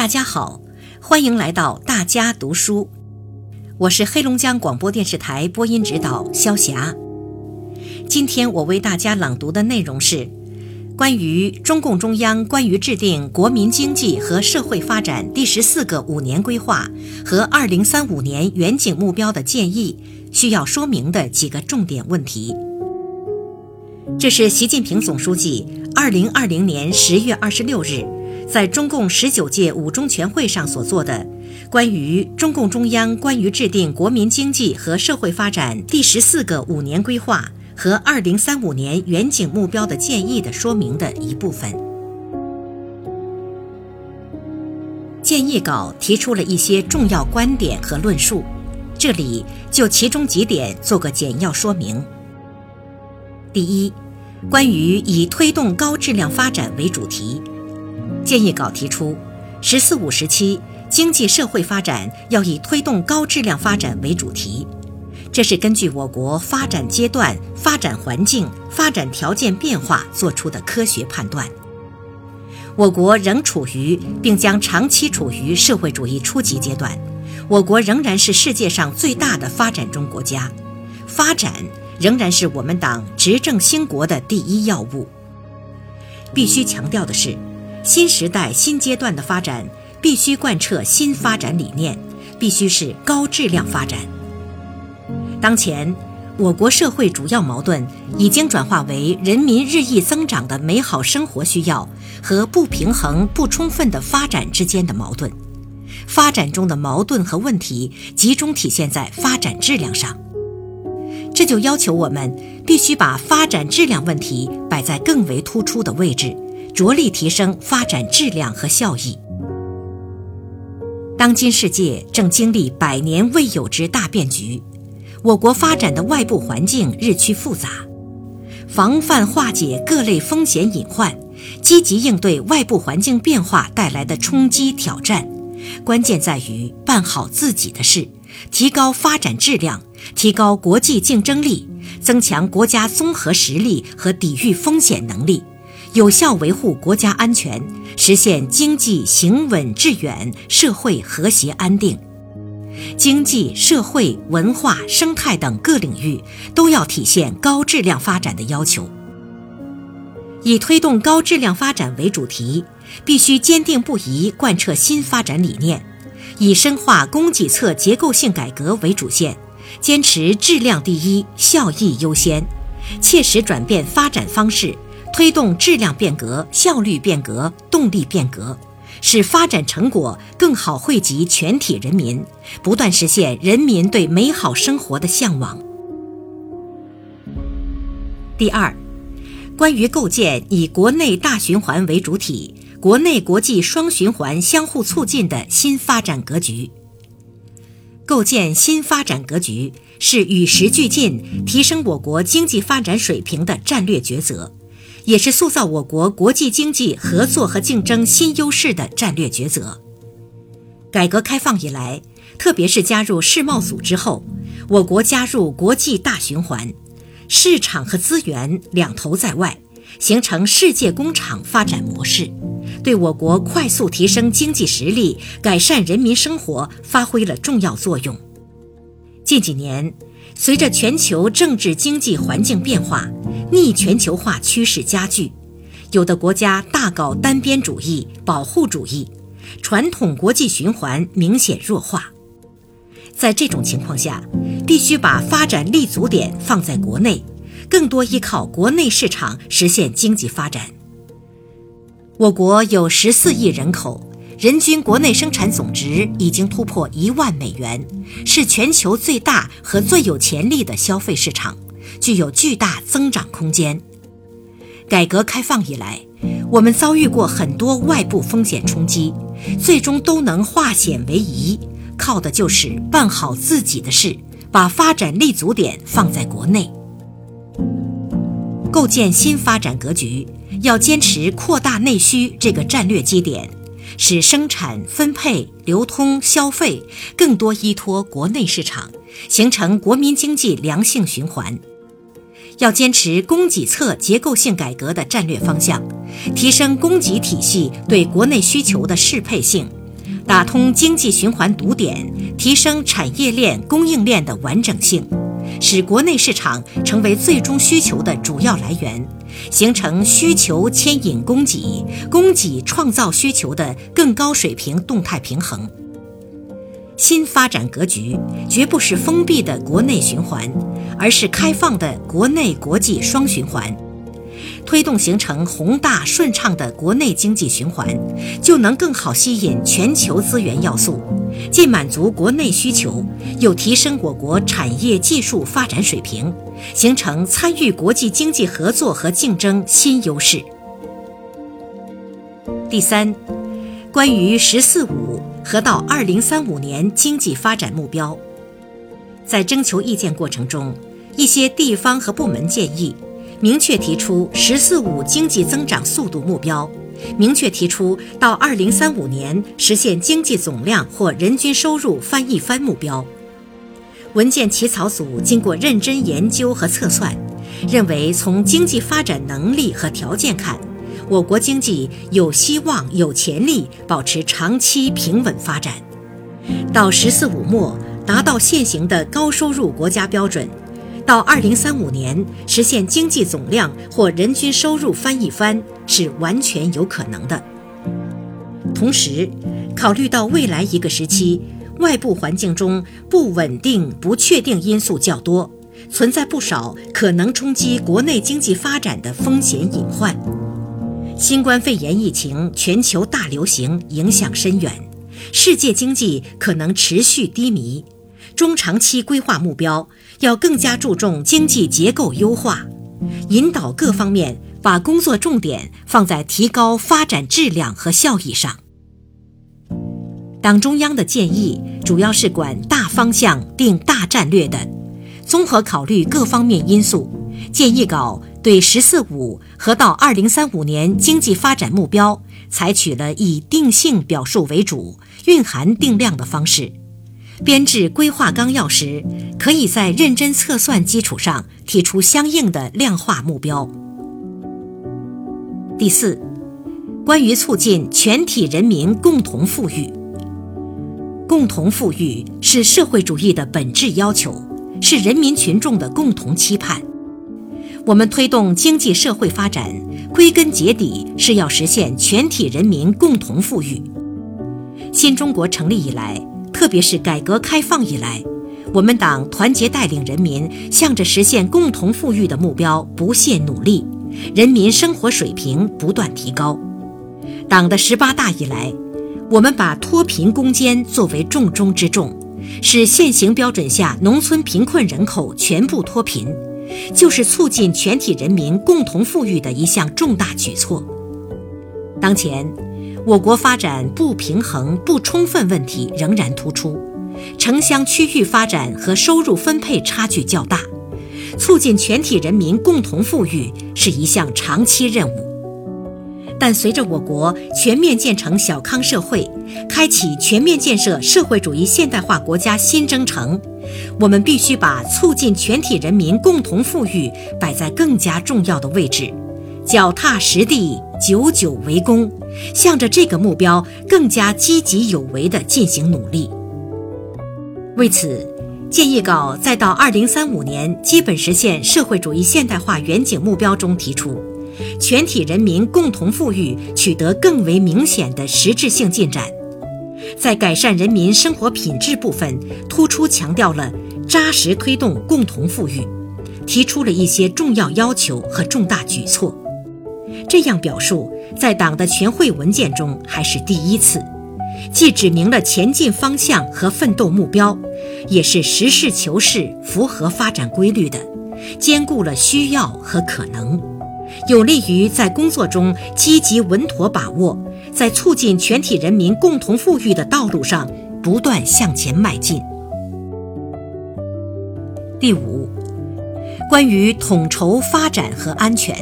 大家好，欢迎来到大家读书。我是黑龙江广播电视台播音指导肖霞。今天我为大家朗读的内容是关于中共中央关于制定国民经济和社会发展第十四个五年规划和二零三五年远景目标的建议需要说明的几个重点问题。这是习近平总书记二零二零年十月二十六日。在中共十九届五中全会上所做的关于中共中央关于制定国民经济和社会发展第十四个五年规划和二零三五年远景目标的建议的说明的一部分。建议稿提出了一些重要观点和论述，这里就其中几点做个简要说明。第一，关于以推动高质量发展为主题。建议稿提出，“十四五”时期经济社会发展要以推动高质量发展为主题，这是根据我国发展阶段、发展环境、发展条件变化作出的科学判断。我国仍处于并将长期处于社会主义初级阶段，我国仍然是世界上最大的发展中国家，发展仍然是我们党执政兴国的第一要务。必须强调的是。新时代新阶段的发展必须贯彻新发展理念，必须是高质量发展。当前，我国社会主要矛盾已经转化为人民日益增长的美好生活需要和不平衡不充分的发展之间的矛盾。发展中的矛盾和问题集中体现在发展质量上，这就要求我们必须把发展质量问题摆在更为突出的位置。着力提升发展质量和效益。当今世界正经历百年未有之大变局，我国发展的外部环境日趋复杂，防范化解各类风险隐患，积极应对外部环境变化带来的冲击挑战，关键在于办好自己的事，提高发展质量，提高国际竞争力，增强国家综合实力和抵御风险能力。有效维护国家安全，实现经济行稳致远、社会和谐安定。经济社会、文化、生态等各领域都要体现高质量发展的要求。以推动高质量发展为主题，必须坚定不移贯彻新发展理念，以深化供给侧结构性改革为主线，坚持质量第一、效益优先，切实转变发展方式。推动质量变革、效率变革、动力变革，使发展成果更好惠及全体人民，不断实现人民对美好生活的向往。第二，关于构建以国内大循环为主体、国内国际双循环相互促进的新发展格局。构建新发展格局是与时俱进、提升我国经济发展水平的战略抉择。也是塑造我国国际经济合作和竞争新优势的战略抉择。改革开放以来，特别是加入世贸组织后，我国加入国际大循环，市场和资源两头在外，形成世界工厂发展模式，对我国快速提升经济实力、改善人民生活发挥了重要作用。近几年，随着全球政治经济环境变化，逆全球化趋势加剧，有的国家大搞单边主义、保护主义，传统国际循环明显弱化。在这种情况下，必须把发展立足点放在国内，更多依靠国内市场实现经济发展。我国有十四亿人口，人均国内生产总值已经突破一万美元，是全球最大和最有潜力的消费市场。具有巨大增长空间。改革开放以来，我们遭遇过很多外部风险冲击，最终都能化险为夷，靠的就是办好自己的事，把发展立足点放在国内。构建新发展格局，要坚持扩大内需这个战略基点，使生产、分配、流通、消费更多依托国内市场，形成国民经济良性循环。要坚持供给侧结构性改革的战略方向，提升供给体系对国内需求的适配性，打通经济循环堵点，提升产业链、供应链的完整性，使国内市场成为最终需求的主要来源，形成需求牵引供给、供给创造需求的更高水平动态平衡。新发展格局绝不是封闭的国内循环，而是开放的国内国际双循环。推动形成宏大顺畅的国内经济循环，就能更好吸引全球资源要素，既满足国内需求，又提升我国产业技术发展水平，形成参与国际经济合作和竞争新优势。第三，关于“十四五”。和到二零三五年经济发展目标，在征求意见过程中，一些地方和部门建议明确提出“十四五”经济增长速度目标，明确提出到二零三五年实现经济总量或人均收入翻一番目标。文件起草组经过认真研究和测算，认为从经济发展能力和条件看。我国经济有希望、有潜力保持长期平稳发展，到“十四五”末达到现行的高收入国家标准，到二零三五年实现经济总量或人均收入翻一番是完全有可能的。同时，考虑到未来一个时期外部环境中不稳定、不确定因素较多，存在不少可能冲击国内经济发展的风险隐患。新冠肺炎疫情全球大流行影响深远，世界经济可能持续低迷。中长期规划目标要更加注重经济结构优化，引导各方面把工作重点放在提高发展质量和效益上。党中央的建议主要是管大方向、定大战略的，综合考虑各方面因素，建议稿。对“十四五”和到2035年经济发展目标，采取了以定性表述为主、蕴含定量的方式。编制规划纲要时，可以在认真测算基础上提出相应的量化目标。第四，关于促进全体人民共同富裕。共同富裕是社会主义的本质要求，是人民群众的共同期盼。我们推动经济社会发展，归根结底是要实现全体人民共同富裕。新中国成立以来，特别是改革开放以来，我们党团结带领人民，向着实现共同富裕的目标不懈努力，人民生活水平不断提高。党的十八大以来，我们把脱贫攻坚作为重中之重，使现行标准下农村贫困人口全部脱贫。就是促进全体人民共同富裕的一项重大举措。当前，我国发展不平衡不充分问题仍然突出，城乡区域发展和收入分配差距较大，促进全体人民共同富裕是一项长期任务。但随着我国全面建成小康社会，开启全面建设社会主义现代化国家新征程，我们必须把促进全体人民共同富裕摆在更加重要的位置，脚踏实地，久久为功，向着这个目标更加积极有为地进行努力。为此，建议稿在到二零三五年基本实现社会主义现代化远景目标中提出。全体人民共同富裕取得更为明显的实质性进展，在改善人民生活品质部分，突出强调了扎实推动共同富裕，提出了一些重要要求和重大举措。这样表述在党的全会文件中还是第一次，既指明了前进方向和奋斗目标，也是实事求是、符合发展规律的，兼顾了需要和可能。有利于在工作中积极稳妥把握，在促进全体人民共同富裕的道路上不断向前迈进。第五，关于统筹发展和安全，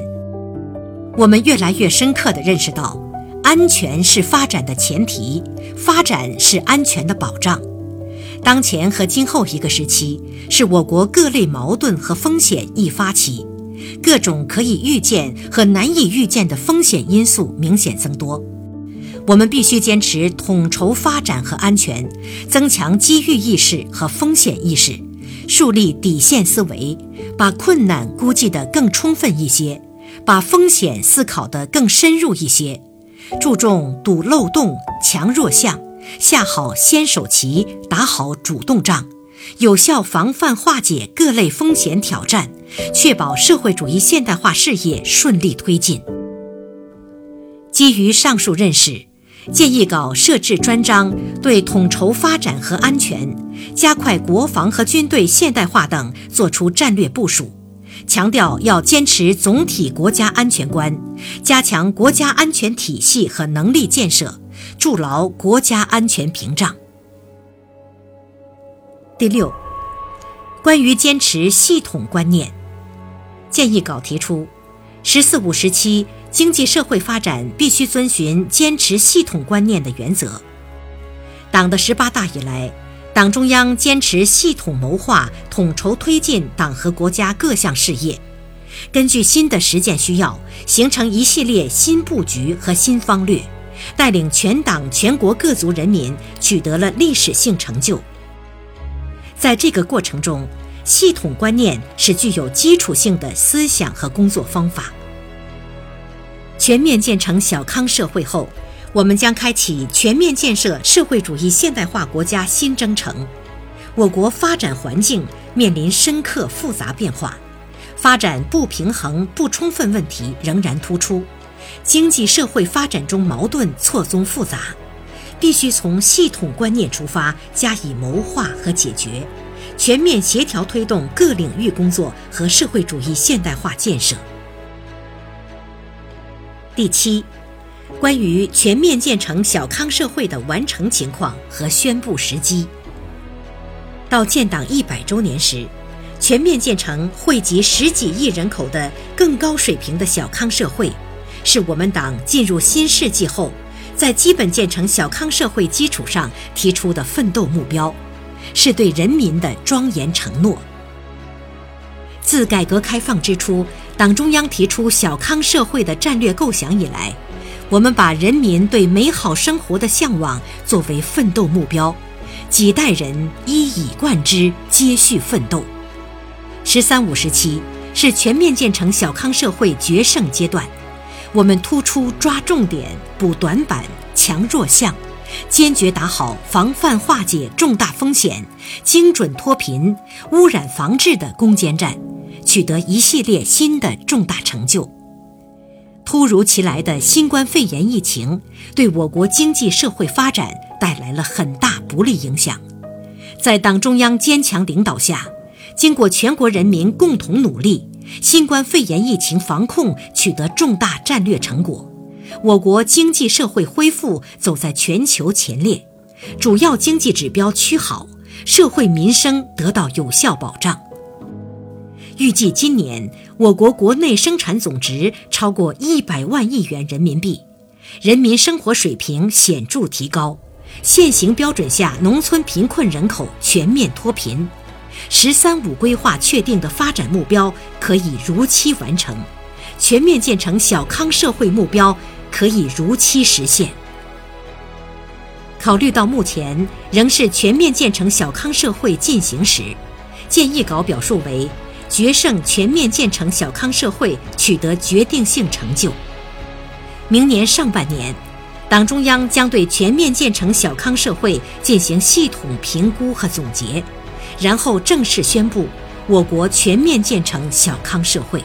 我们越来越深刻地认识到，安全是发展的前提，发展是安全的保障。当前和今后一个时期，是我国各类矛盾和风险易发期。各种可以预见和难以预见的风险因素明显增多，我们必须坚持统筹发展和安全，增强机遇意识和风险意识，树立底线思维，把困难估计得更充分一些，把风险思考得更深入一些，注重堵漏洞、强弱项，下好先手棋，打好主动仗，有效防范化解各类风险挑战，确保社会主义现代化事业顺利推进。基于上述认识。建议稿设置专章，对统筹发展和安全、加快国防和军队现代化等作出战略部署，强调要坚持总体国家安全观，加强国家安全体系和能力建设，筑牢国家安全屏障。第六，关于坚持系统观念，建议稿提出，“十四五”时期。经济社会发展必须遵循坚持系统观念的原则。党的十八大以来，党中央坚持系统谋划、统筹推进党和国家各项事业，根据新的实践需要，形成一系列新布局和新方略，带领全党全国各族人民取得了历史性成就。在这个过程中，系统观念是具有基础性的思想和工作方法。全面建成小康社会后，我们将开启全面建设社会主义现代化国家新征程。我国发展环境面临深刻复杂变化，发展不平衡不充分问题仍然突出，经济社会发展中矛盾错综复杂，必须从系统观念出发加以谋划和解决，全面协调推动各领域工作和社会主义现代化建设。第七，关于全面建成小康社会的完成情况和宣布时机。到建党一百周年时，全面建成惠及十几亿人口的更高水平的小康社会，是我们党进入新世纪后，在基本建成小康社会基础上提出的奋斗目标，是对人民的庄严承诺。自改革开放之初，党中央提出小康社会的战略构想以来，我们把人民对美好生活的向往作为奋斗目标，几代人一以贯之，接续奋斗。“十三五”时期是全面建成小康社会决胜阶段，我们突出抓重点、补短板、强弱项。坚决打好防范化解重大风险、精准脱贫、污染防治的攻坚战，取得一系列新的重大成就。突如其来的新冠肺炎疫情对我国经济社会发展带来了很大不利影响，在党中央坚强领导下，经过全国人民共同努力，新冠肺炎疫情防控取得重大战略成果。我国经济社会恢复走在全球前列，主要经济指标趋好，社会民生得到有效保障。预计今年我国国内生产总值超过一百万亿元人民币，人民生活水平显著提高，现行标准下农村贫困人口全面脱贫，“十三五”规划确定的发展目标可以如期完成，全面建成小康社会目标。可以如期实现。考虑到目前仍是全面建成小康社会进行时，建议稿表述为决胜全面建成小康社会取得决定性成就。明年上半年，党中央将对全面建成小康社会进行系统评估和总结，然后正式宣布我国全面建成小康社会。